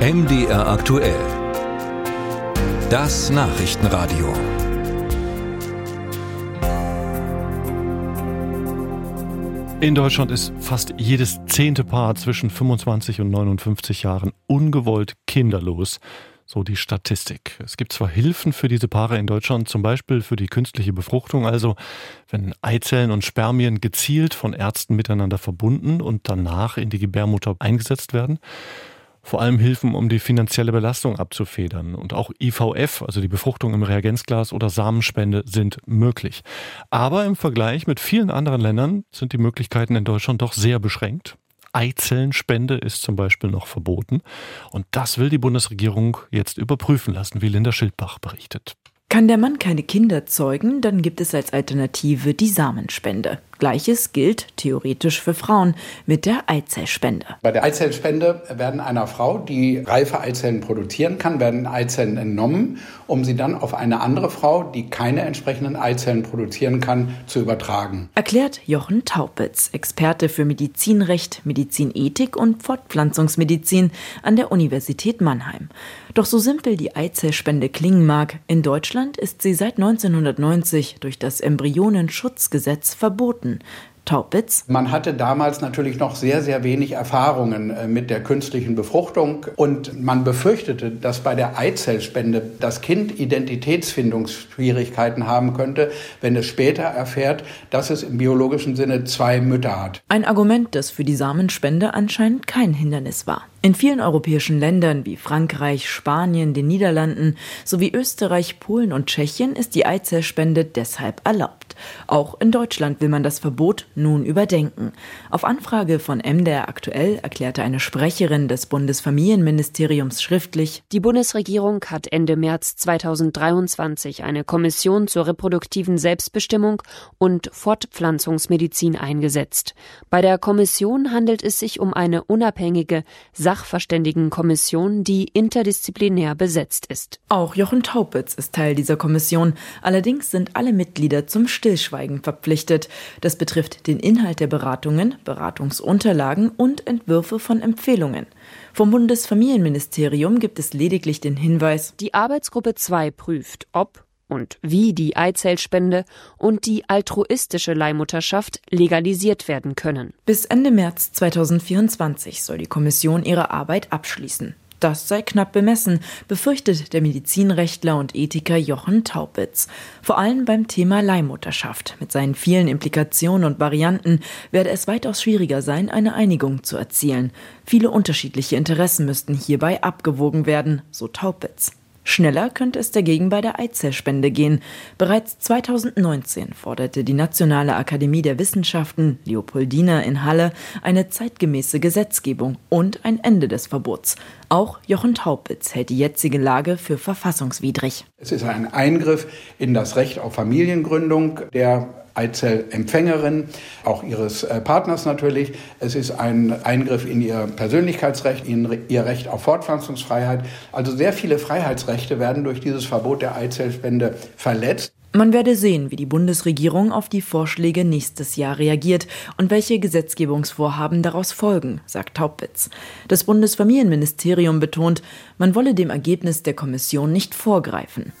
MDR aktuell. Das Nachrichtenradio. In Deutschland ist fast jedes zehnte Paar zwischen 25 und 59 Jahren ungewollt kinderlos. So die Statistik. Es gibt zwar Hilfen für diese Paare in Deutschland, zum Beispiel für die künstliche Befruchtung, also wenn Eizellen und Spermien gezielt von Ärzten miteinander verbunden und danach in die Gebärmutter eingesetzt werden. Vor allem Hilfen, um die finanzielle Belastung abzufedern. Und auch IVF, also die Befruchtung im Reagenzglas oder Samenspende, sind möglich. Aber im Vergleich mit vielen anderen Ländern sind die Möglichkeiten in Deutschland doch sehr beschränkt. Eizellenspende ist zum Beispiel noch verboten. Und das will die Bundesregierung jetzt überprüfen lassen, wie Linda Schildbach berichtet. Kann der Mann keine Kinder zeugen, dann gibt es als Alternative die Samenspende. Gleiches gilt theoretisch für Frauen mit der Eizellspende. Bei der Eizellspende werden einer Frau, die reife Eizellen produzieren kann, werden Eizellen entnommen, um sie dann auf eine andere Frau, die keine entsprechenden Eizellen produzieren kann, zu übertragen. Erklärt Jochen Taupitz, Experte für Medizinrecht, Medizinethik und Fortpflanzungsmedizin an der Universität Mannheim. Doch so simpel die Eizellspende klingen mag, in Deutschland ist sie seit 1990 durch das Embryonenschutzgesetz verboten. Taubitz. Man hatte damals natürlich noch sehr, sehr wenig Erfahrungen äh, mit der künstlichen Befruchtung und man befürchtete, dass bei der Eizellspende das Kind Identitätsfindungsschwierigkeiten haben könnte, wenn es später erfährt, dass es im biologischen Sinne zwei Mütter hat. Ein Argument, das für die Samenspende anscheinend kein Hindernis war. In vielen europäischen Ländern wie Frankreich, Spanien, den Niederlanden sowie Österreich, Polen und Tschechien ist die Eizellspende deshalb erlaubt. Auch in Deutschland will man das Verbot nun überdenken. Auf Anfrage von MDR aktuell erklärte eine Sprecherin des Bundesfamilienministeriums schriftlich, die Bundesregierung hat Ende März 2023 eine Kommission zur reproduktiven Selbstbestimmung und Fortpflanzungsmedizin eingesetzt. Bei der Kommission handelt es sich um eine unabhängige Sachverständigenkommission, die interdisziplinär besetzt ist. Auch Jochen Taupitz ist Teil dieser Kommission. Allerdings sind alle Mitglieder zum Stillschweigen verpflichtet. Das betrifft den Inhalt der Beratungen, Beratungsunterlagen und Entwürfe von Empfehlungen. Vom Bundesfamilienministerium gibt es lediglich den Hinweis, die Arbeitsgruppe 2 prüft, ob und wie die Eizellspende und die altruistische Leihmutterschaft legalisiert werden können. Bis Ende März 2024 soll die Kommission ihre Arbeit abschließen. Das sei knapp bemessen, befürchtet der Medizinrechtler und Ethiker Jochen Taupitz. Vor allem beim Thema Leihmutterschaft mit seinen vielen Implikationen und Varianten werde es weitaus schwieriger sein, eine Einigung zu erzielen. Viele unterschiedliche Interessen müssten hierbei abgewogen werden, so Taupitz. Schneller könnte es dagegen bei der Eizellspende gehen. Bereits 2019 forderte die Nationale Akademie der Wissenschaften Leopoldina in Halle eine zeitgemäße Gesetzgebung und ein Ende des Verbots. Auch Jochen Taupitz hält die jetzige Lage für verfassungswidrig. Es ist ein Eingriff in das Recht auf Familiengründung, der Eizellempfängerin, auch ihres äh, Partners natürlich. Es ist ein Eingriff in ihr Persönlichkeitsrecht, in ihr Recht auf Fortpflanzungsfreiheit. Also sehr viele Freiheitsrechte werden durch dieses Verbot der Eizellspende verletzt. Man werde sehen, wie die Bundesregierung auf die Vorschläge nächstes Jahr reagiert und welche Gesetzgebungsvorhaben daraus folgen, sagt Taubitz. Das Bundesfamilienministerium betont, man wolle dem Ergebnis der Kommission nicht vorgreifen.